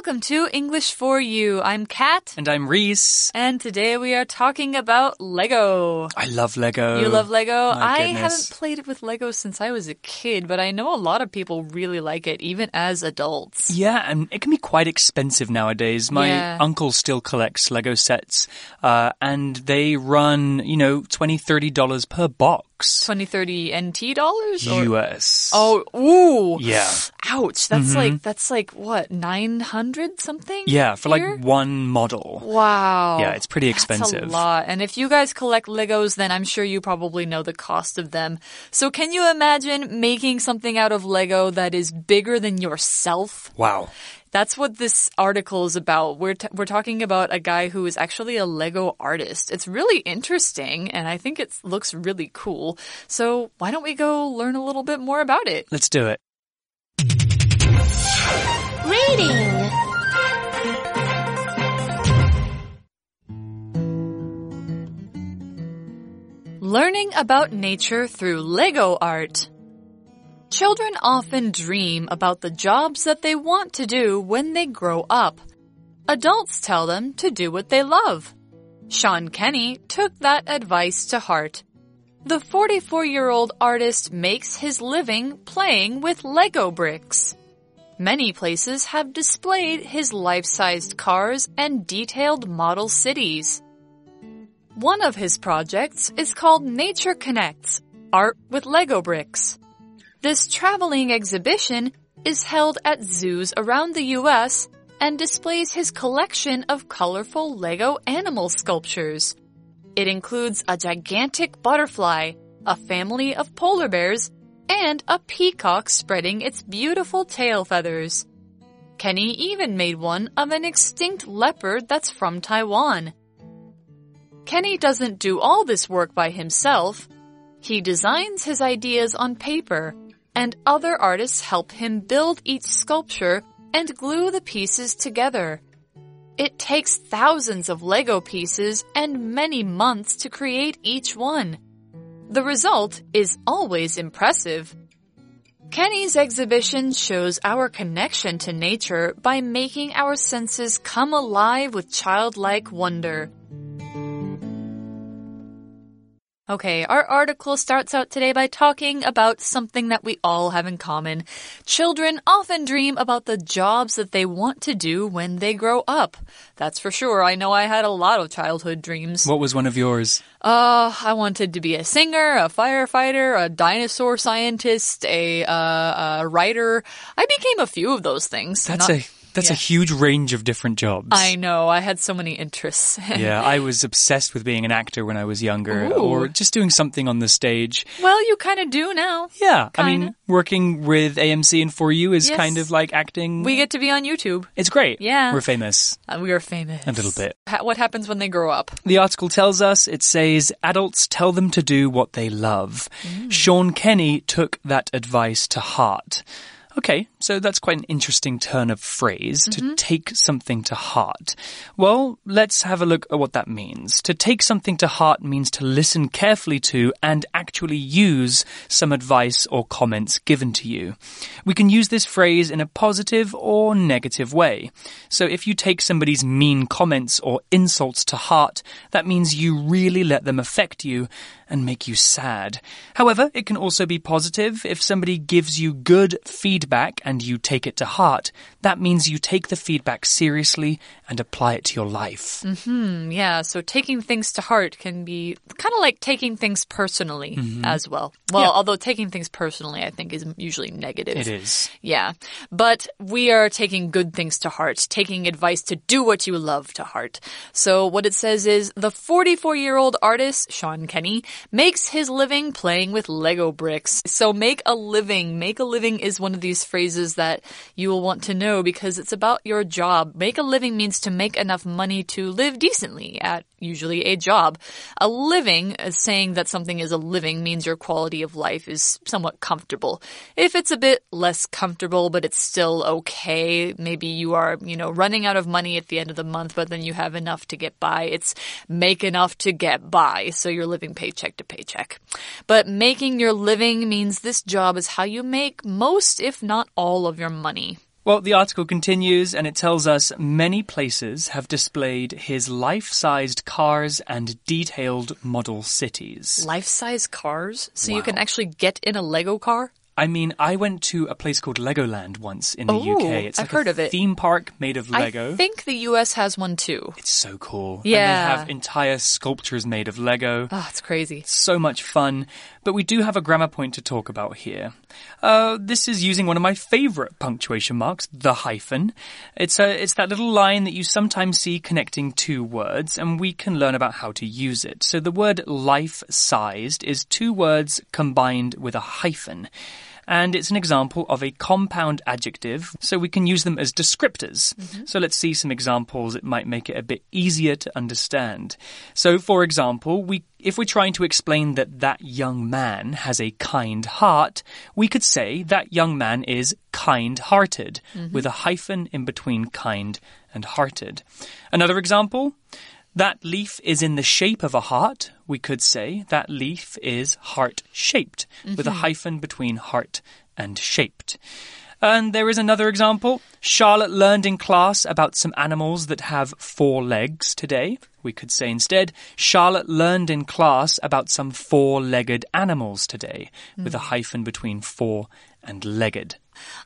Welcome to English for You. I'm Kat. And I'm Reese. And today we are talking about Lego. I love Lego. You love Lego? My I goodness. haven't played it with Lego since I was a kid, but I know a lot of people really like it, even as adults. Yeah, and it can be quite expensive nowadays. My Yeah. uncle still collects Lego sets, uh, and they run, you know, $20, $30 per box. 20, 30 NT dollars? Or- US. Oh, ooh. Yeah. Ouch. That's mm-hmm. like, that's like what, 900 something? Yeah, for here? like one model. Wow. Yeah, it's pretty That's expensive. a lot. And if you guys collect Legos, then I'm sure you probably know the cost of them. So can you imagine making something out of Lego that is bigger than yourself? Wow. That's what this article is about. We're, t- we're talking about a guy who is actually a Lego artist. It's really interesting and I think it looks really cool. So why don't we go learn a little bit more about it? Let's do it. Reading. Learning about nature through Lego art. Children often dream about the jobs that they want to do when they grow up. Adults tell them to do what they love. Sean Kenney took that advice to heart. The 44 year old artist makes his living playing with Lego bricks. Many places have displayed his life sized cars and detailed model cities. One of his projects is called Nature Connects Art with Lego Bricks. This traveling exhibition is held at zoos around the US and displays his collection of colorful Lego animal sculptures. It includes a gigantic butterfly, a family of polar bears, and a peacock spreading its beautiful tail feathers. Kenney even made one of an extinct leopard that's from Taiwan. Kenney doesn't do all this work by himself. He designs his ideas on paper, and other artists help him build each sculpture and glue the pieces together. It takes thousands of Lego pieces and many months to create each one. The result is always impressive. Kenney's exhibition shows our connection to nature by making our senses come alive with childlike wonder. Okay, our article starts out today by talking about something that we all have in common. Children often dream about the jobs that they want to do when they grow up. That's for sure. I know I had a lot of childhood dreams. What was one of yours? Uh, I wanted to be a singer, a firefighter, a dinosaur scientist, a uh, a writer. I became a few of those things. That's Not- a that's yeah. a huge range of different jobs. I know. I had so many interests. yeah, I was obsessed with being an actor when I was younger, Ooh. or just doing something on the stage. well, you kind of do now. Yeah, I mean, working with AMC and For You is Yes. kind of like acting. We get to be on YouTube. it's great. Yeah. We're famous. Uh, we are famous. A little bit. Ha- what happens when they grow up? The article tells us it says adults tell them to do what they love. Mm. Sean Kenney took that advice to heart. Okay, so that's quite an interesting turn of phrase Mm-hmm. to take something to heart. Well, let's have a look at what that means. To take something to heart means to listen carefully to and actually use some advice or comments given to you. We can use this phrase in a positive or negative way. So if you take somebody's mean comments or insults to heart, that means you really let them affect you and make you sad. However, it can also be positive if somebody gives you good feedback and you take it to heart. That means you take the feedback seriously and apply it to your life. Mm, yeah, so taking things to heart can be kind of like taking things personally as well. Well, Yeah. although taking things personally, I think, is usually negative. It is. Yeah. But we are taking good things to heart, taking advice to do what you love to heart. So what it says is the 44 year old artist, Sean Kenney, makes his living playing with Lego bricks. So make a living. Make a living is one of these phrases that you will want to know because it's about your job. Make a living means to make enough money to live decently at usually a job. A living, uh, saying that something is a living means your quality of life is somewhat comfortable. If it's a bit less comfortable, but it's still okay, maybe you are, you know, running out of money at the end of the month, but then you have enough to get by. It's make enough to get by. So you're living paycheck to paycheck. But making your living means this job is how you make most, if not all of your money. Well, the article continues and it tells us many places have displayed his life sized cars and detailed model cities. Life size cars? So you can actually get in a Lego car? I mean, I went to a place called Legoland once in the Oh, UK. It's I've heard of it. theme park made of Lego. I think the US has one too. It's so cool. Yeah. And they have entire sculptures made of Lego. Oh, it's crazy. So much fun. But we do have a grammar point to talk about here. Uh, this is using one of my favorite punctuation marks, the hyphen. It's a, it's that little line that you sometimes see connecting two words, and we can learn about how to use it. So the word life-sized is two words combined with a hyphen. And it's an example of a compound adjective, so we can use them as descriptors. Mm-hmm. So let's see some examples. It might make it a bit easier to understand. So, for example, we if we're trying to explain that that young man has a kind heart, we could say that young man is kind-hearted mm-hmm. with a hyphen in between kind and hearted. Another example, that leaf is in the shape of a heart. We could say that leaf is heart shaped with a mm-hmm. hyphen between heart and shaped. And there is another example. Charlotte learned in class about some animals that have four legs today. We could say instead, Charlotte learned in class about some four legged animals today, with a mm. hyphen between four and legged.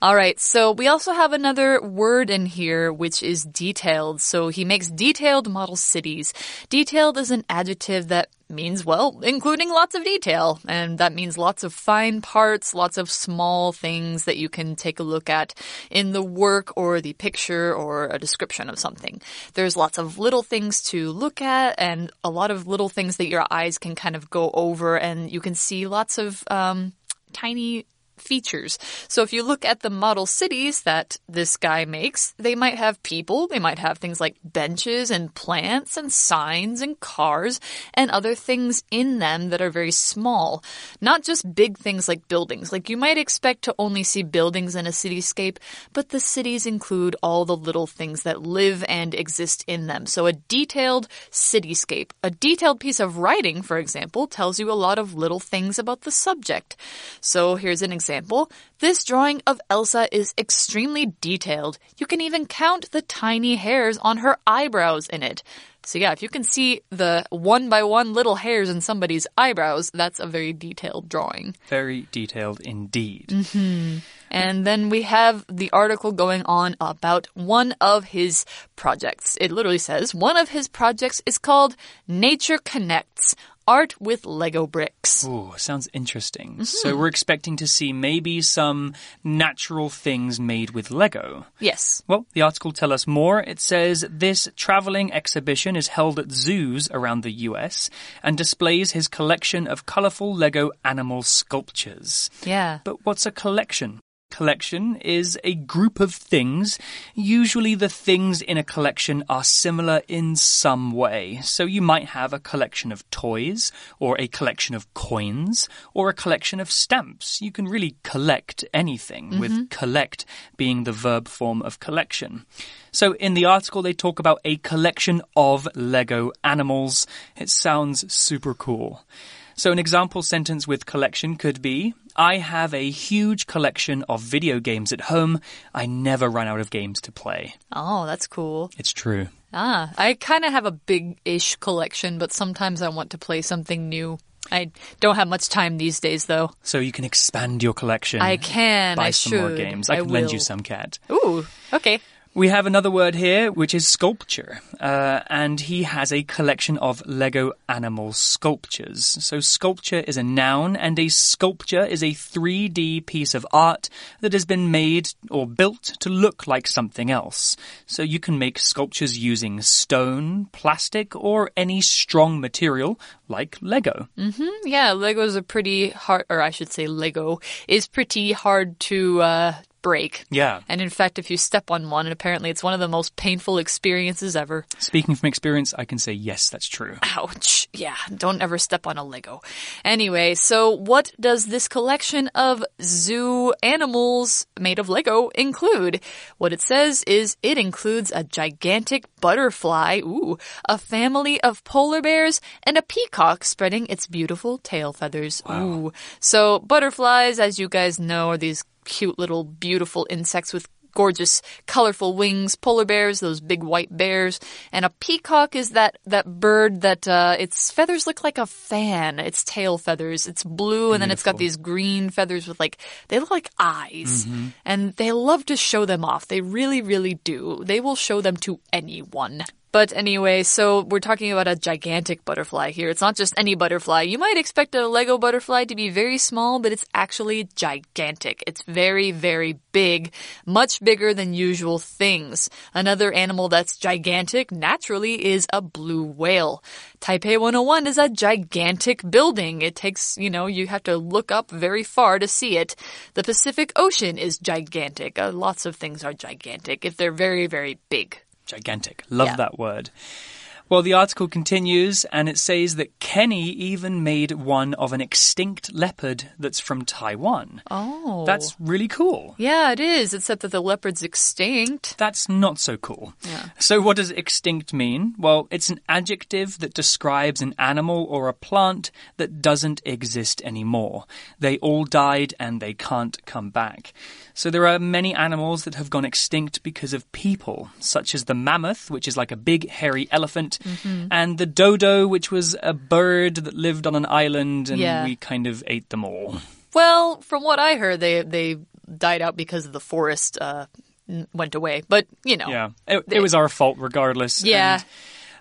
All right, so we also have another word in here which is detailed. So he makes detailed model cities. Detailed is an adjective that means, well, including lots of detail. And that means lots of fine parts, lots of small things that you can take a look at in the work or the picture or a description of something. There's lots of little things to look at and a lot of little things that your eyes can kind of go over and you can see lots of um, tiny features. So if you look at the model cities that this guy makes, they might have people, they might have things like benches and plants and signs and cars and other things in them that are very small. Not just big things like buildings. Like you might expect to only see buildings in a cityscape, but the cities include all the little things that live and exist in them. So a detailed cityscape, a detailed piece of writing, for example, tells you a lot of little things about the subject. So here's an example. Example, this drawing of Elsa is extremely detailed. You can even count the tiny hairs on her eyebrows in it. So yeah, if you can see the one by one little hairs in somebody's eyebrows, that's a very detailed drawing. Very detailed indeed. Mm-hmm. And then we have the article going on about one of his projects. It literally says one of his projects is called Nature Connects Art with Lego Bricks. Ooh, sounds interesting. Mm-hmm. So we're expecting to see maybe some natural things made with Lego. Yes. Well, the article tell us more. It says this traveling exhibition is held at zoos around the US and displays his collection of colorful Lego animal sculptures. Yeah. But what's a collection? Collection is a group of things. Usually the things in a collection are similar in some way. So you might have a collection of toys, or a collection of coins, or a collection of stamps. You can really collect anything, mm-hmm. with collect being the verb form of collection. So in the article, they talk about a collection of Lego animals. It sounds super cool. So an example sentence with collection could be, I have a huge collection of video games at home. I never run out of games to play. Oh, that's cool. It's true. Ah, I kind of have a big ish collection, but sometimes I want to play something new. I don't have much time these days, though. So you can expand your collection. I can. Buy I some should. more games. I, I can lend you some, Kat. Ooh, okay. We have another word here, which is sculpture. Uh, and he has a collection of Lego animal sculptures. So sculpture is a noun and a sculpture is a 3D piece of art that has been made or built to look like something else. So you can make sculptures using stone, plastic, or any strong material like Lego. Yeah, Lego's a pretty hard, or I should say, Lego is pretty hard to uh, break. Yeah. And in fact, if you step on one, and apparently it's one of the most painful experiences ever. Speaking from experience, I can say yes, that's true. Ouch. Yeah, don't ever step on a Lego. Anyway, so what does this collection of zoo animals made of Lego include? What it says is it includes a gigantic butterfly, ooh, a family of polar bears, and a peacock spreading its beautiful tail feathers. Ooh. So butterflies, as you guys know, are these cute little beautiful insects with gorgeous, colorful wings. Polar bears, those big white bears. And a peacock is that, that bird that, uh, its feathers look like a fan. Its tail feathers. It's blue and then it's got these green feathers with like, they look like eyes. And they love to show them off. They really, really do. They will show them to anyone. But anyway, so we're talking about a gigantic butterfly here. It's not just any butterfly. You might expect a Lego butterfly to be very small, but it's actually gigantic. It's very, very big, much bigger than usual things. Another animal that's gigantic naturally is a blue whale. Taipei 101 is a gigantic building. It takes, you know, you have to look up very far to see it. The Pacific Ocean is gigantic. Uh, lots of things are gigantic if they're very, very big. Gigantic. Love Yeah. that word. Well, the article continues and it says that Kenney even made one of an extinct leopard that's from Taiwan. Oh. That's really cool. Yeah, it is, except that the leopard's extinct. That's not so cool. Yeah. So, what does extinct mean? Well, it's an adjective that describes an animal or a plant that doesn't exist anymore. They all died and they can't come back. So, there are many animals that have gone extinct because of people, such as the mammoth, which is like a big hairy elephant, and the dodo, which was a bird that lived on an island, and Yeah. we kind of ate them all. Well, from what I heard, they they died out because of the forest uh, went away. But you know, Yeah, it, it was our fault regardless. Yeah.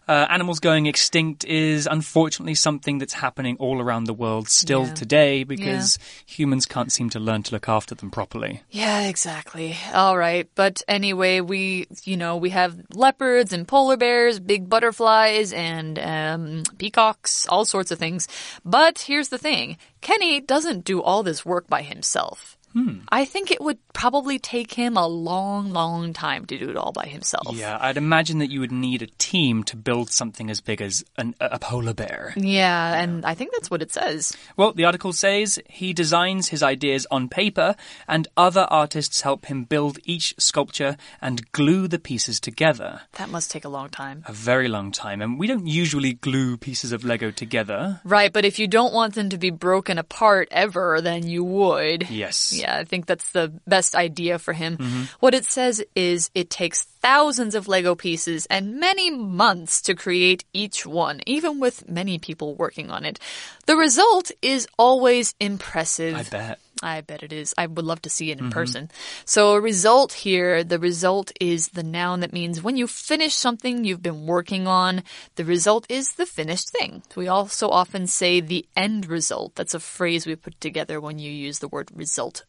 Uh, animals going extinct is unfortunately something that's happening all around the world still Yeah. today because humans can't seem to learn to look after them properly. Yeah, exactly. All right. But anyway, we, you know, we have leopards and polar bears, big butterflies and um, peacocks, all sorts of things. But here's the thing Kenney doesn't do all this work by himself. Hmm. I think it would probably take him a long, long time to do it all by himself. Yeah, I'd imagine that you would need a team to build something as big as an, a polar bear. Yeah, and I think that's what it says. Well, the article says he designs his ideas on paper, and other artists help him build each sculpture and glue the pieces together. That must take a long time. A very long time, and we don't usually glue pieces of Lego together. Right, but if you don't want them to be broken apart ever, then you would. Yes. Yeah, I think that's the best idea for him. Mm-hmm. What it says is it takes thousands of Lego pieces and many months to create each one, even with many people working on it. The result is always impressive. I bet. I bet it is. I would love to see it in mm-hmm. person. So, a result here, the result is the noun that means when you finish something you've been working on, the result is the finished thing. We also often say the end result. That's a phrase we put together when you use the word result.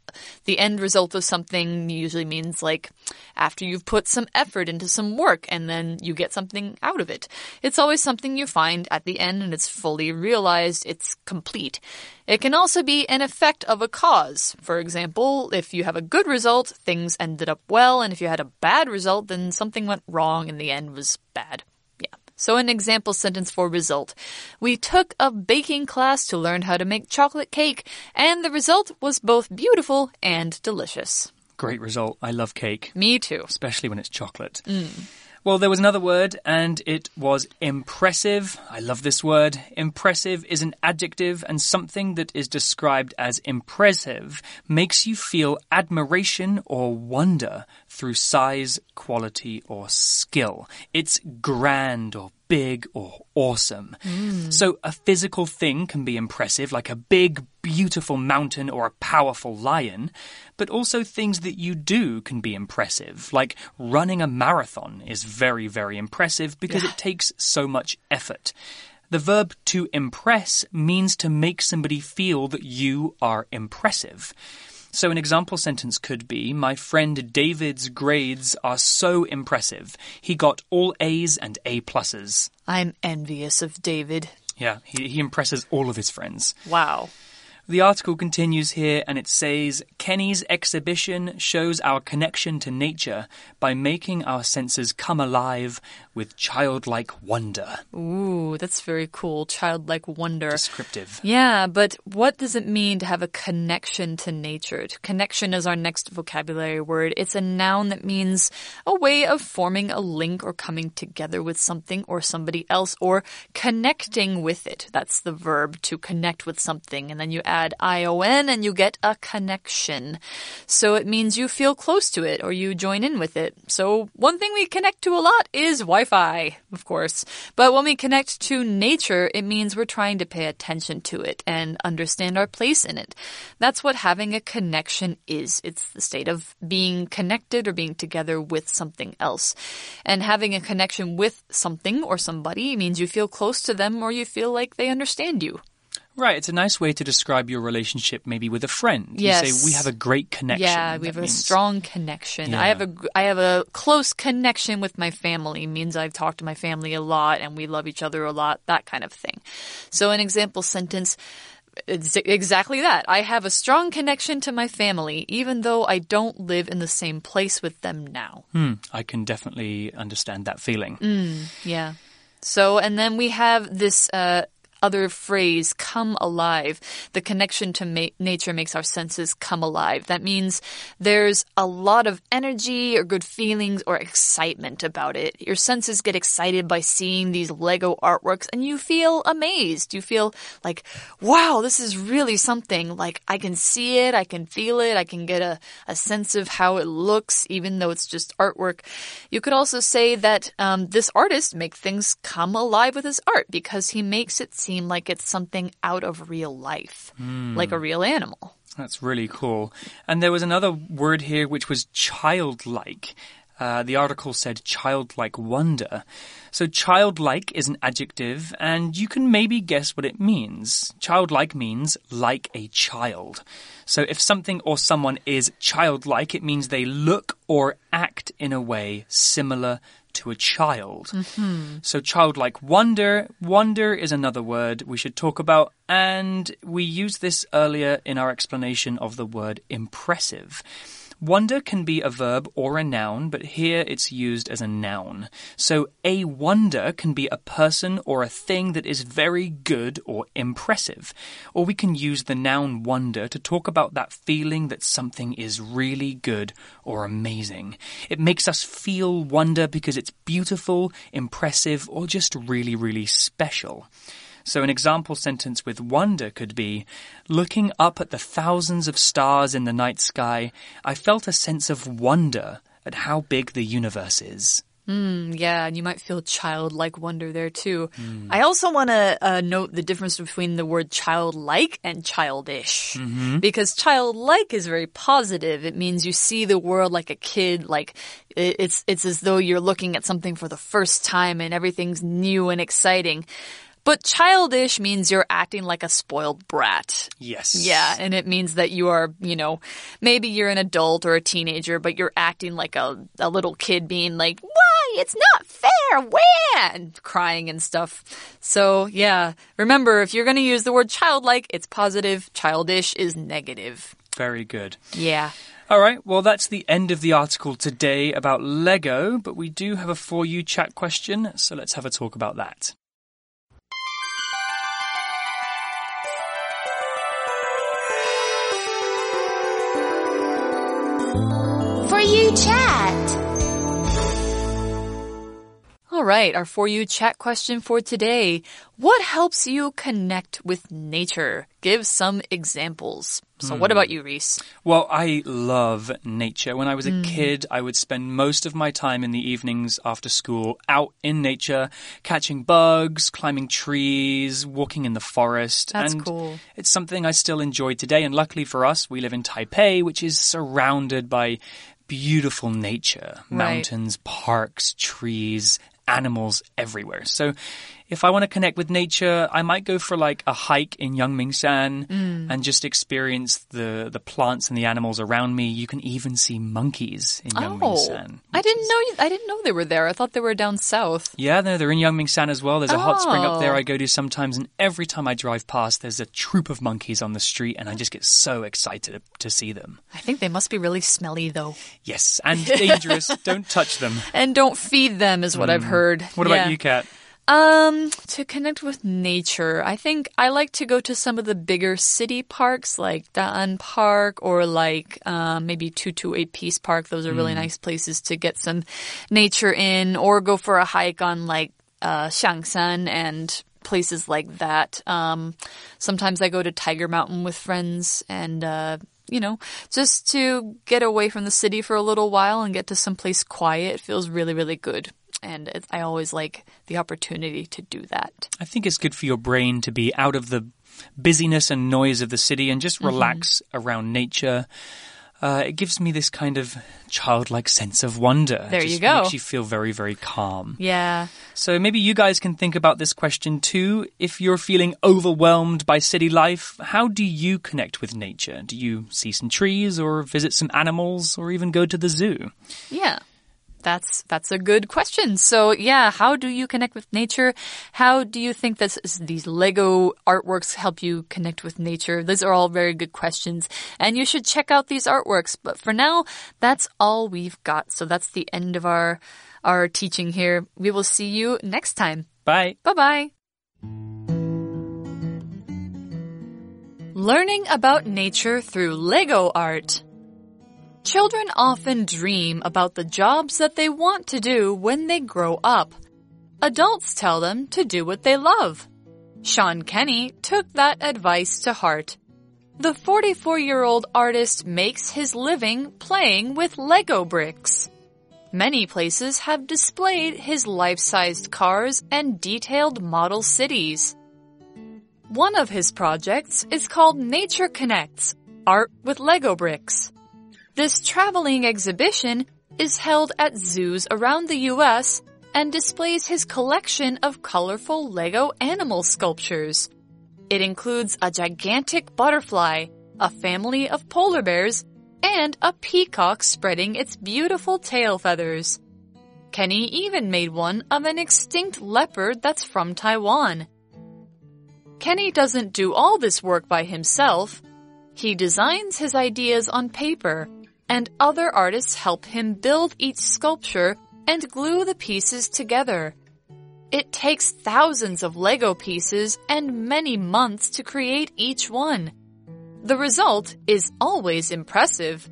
The end result of something usually means like after you've put some effort into some work and then you get something out of it. It's always something you find at the end and it's fully realized, it's complete. It can also be an effect of a cause. For example, if you have a good result, things ended up well, and if you had a bad result, then something went wrong and the end was bad. Yeah. So, an example sentence for result. We took a baking class to learn how to make chocolate cake, and the result was both beautiful and delicious. Great result. I love cake, Me too. especially when it's chocolate. Mm. Well, there was another word, and it was impressive. I love this word. Impressive is an adjective, and something that is described as impressive makes you feel admiration or wonder through size, quality, or skill. It's grand or big or awesome. Mm. So a physical thing can be impressive, like a big, beautiful mountain or a powerful lion, but also things that you do can be impressive, like running a marathon is very, very impressive because it takes so much effort. The verb to impress means to make somebody feel that you are impressive. So, an example sentence could be My friend David's grades are so impressive. He got all A's and A pluses. I'm envious of David. Yeah, he, he impresses all of his friends. Wow. The article continues here and it says Kenney's exhibition shows our connection to nature by making our senses come alive with childlike wonder. Ooh, that's very cool. Childlike wonder. Descriptive. Yeah, but what does it mean to have a connection to nature? Connection is our next vocabulary word. It's a noun that means a way of forming a link or coming together with something or somebody else or connecting with it. That's the verb to connect with something. And then you add add ion and you get a connection. So it means you feel close to it or you join in with it. So one thing we connect to a lot is Wi-Fi, of course. But when we connect to nature, it means we're trying to pay attention to it and understand our place in it. That's what having a connection is. It's the state of being connected or being together with something else. And having a connection with something or somebody means you feel close to them or you feel like they understand you. Right, it's a nice way to describe your relationship maybe with a friend. Yes. You say we have a great connection. Yeah, we have a strong connection. Yeah. I have a I have a close connection with my family. Means I've talked to my family a lot and we love each other a lot. That kind of thing. So an example sentence. It's exactly that. I have a strong connection to my family, even though I don't live in the same place with them now. Hmm, I can definitely understand that feeling. Mm. Yeah. So, and then we have this uh, other phrase, come alive. The connection to ma- nature makes our senses come alive. That means there's a lot of energy or good feelings or excitement about it. Your senses get excited by seeing these Lego artworks and you feel amazed. You feel like, wow, this is really something. Like, I can see it, I can feel it, I can get a, a sense of how it looks, even though it's just artwork. You could also say that um, this artist makes things come alive with his art because he makes it seem like it's something out of real life, like a real animal. That's really cool. And there was another word here which was childlike. Uh, the article said childlike wonder. So childlike is an adjective, and you can maybe guess what it means. Childlike means like a child. So if something or someone is childlike, it means they look or act in a way similar to a child. Mm-hmm. So childlike wonder, wonder is another word we should talk about, and we used this earlier in our explanation of the word impressive. Wonder can be a verb or a noun, but here it's used as a noun. So a wonder can be a person or a thing that is very good or impressive. Or we can use the noun wonder to talk about that feeling that something is really good or amazing. It makes us feel wonder because it's beautiful, impressive, or just really, really special. So, an example sentence with wonder could be Looking up at the thousands of stars in the night sky, I felt a sense of wonder at how big the universe is. Mm, yeah, and you might feel childlike wonder there too. I also want to uh, note the difference between the word childlike and childish. Because childlike is very positive. It means you see the world like a kid, like it's it's as though you're looking at something for the first time and everything's new and exciting. But childish means you're acting like a spoiled brat. Yes. Yeah, and it means that you are, you know, maybe you're an adult or a teenager, but you're acting like a, a little kid being like, why? It's not fair. When? Crying and stuff. So, yeah, remember, if you're going to use the word childlike, it's positive. Childish is negative. Very good. Yeah. All right, well, that's the end of the article today about Lego, but we do have a For You chat question, so let's have a talk about that. You chat. All right, our For You chat question for today. What helps you connect with nature? Give some examples. So, what about you, Reese? Well, I love nature. When I was a hmm. kid, I would spend most of my time in the evenings after school out in nature, catching bugs, climbing trees, walking in the forest. That's and cool. It's something I still enjoy today. And luckily for us, we live in Taipei, which is surrounded by beautiful nature Right. mountains, parks, trees, animals everywhere. So if I want to connect with nature, I might go for like a hike in Yangmingshan Mm. And just experience the, the plants and the animals around me. You can even see monkeys in Oh, Yangmingshan. I didn't is- know. you- I didn't know they were there. I thought they were down south. Yeah, no, they're in Yangmingshan as well. There's a hot spring up there Oh. I go to sometimes, and every time I drive past, there's a troop of monkeys on the street, and I just get so excited to see them. I think they must be really smelly though. Yes, and dangerous. Don't touch them. And don't feed them is what I've heard. Mm. What Yeah. about you, Kat? Um, to connect with nature, I think I like to go to some of the bigger city parks like Da'an Park or like um, maybe 228 Peace Park. Those are really nice places to get some nature in or go for a hike on like uh, Xiangshan and places like that. Um, sometimes I go to Tiger Mountain with friends and, uh, you know, just to get away from the city for a little while and get to someplace quiet. It feels really, really good. And it, I always like the opportunity to do that. I think it's good for your brain to be out of the busyness and noise of the city and just relax around nature. Uh, it gives me this kind of childlike sense of wonder. There you go. Makes you feel very, very calm. Yeah. So maybe you guys can think about this question too. If you're feeling overwhelmed by city life, how do you connect with nature? Do you see some trees or visit some animals or even go to the zoo? Yeah. That's that's a good question. So, yeah, how do you connect with nature? How do you think that these Lego artworks help you connect with nature? Those are all very good questions, and you should check out these artworks. But for now, that's all we've got. So that's the end of our our teaching here. We will see you next time. Bye. Bye bye. Learning about nature through Lego art. Children often dream about the jobs that they want to do when they grow up. Adults tell them to do what they love. Sean Kenney took that advice to heart. The 44 year old artist makes his living playing with Lego bricks. Many places have displayed his life sized cars and detailed model cities. One of his projects is called Nature Connects Art with Lego Bricks. This traveling exhibition is held at zoos around the US and displays his collection of colorful Lego animal sculptures. It includes a gigantic butterfly, a family of polar bears, and a peacock spreading its beautiful tail feathers. Kenney even made one of an extinct leopard that's from Taiwan. Kenney doesn't do all this work by himself. He designs his ideas on paper, and other artists help him build each sculpture and glue the pieces together. It takes thousands of Lego pieces and many months to create each one. The result is always impressive.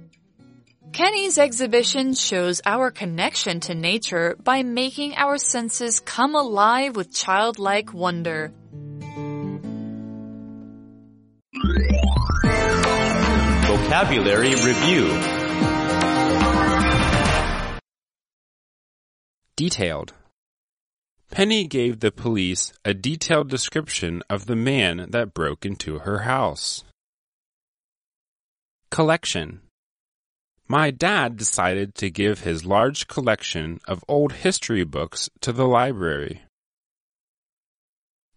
Kenney's exhibition shows our connection to nature by making our senses come alive with childlike wonder. Vocabulary Review Detailed. Penny gave the police a detailed description of the man that broke into her house. Collection. My dad decided to give his large collection of old history books to the library.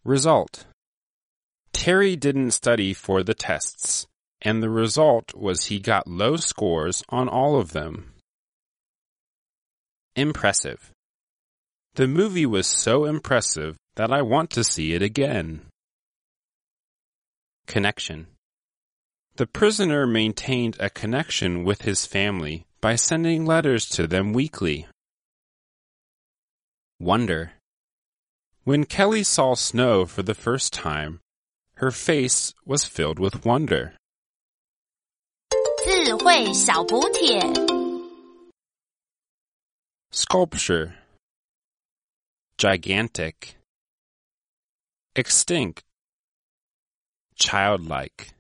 Result. Terry didn't study for the tests, and the result was he got low scores on all of them. Impressive. The movie was so impressive that I want to see it again. Connection. The prisoner maintained a connection with his family by sending letters to them weekly. Wonder. When Kelly saw snow for the first time, her face was filled with wonder. 智慧小补帖。 Sculpture. Gigantic. Extinct. Childlike.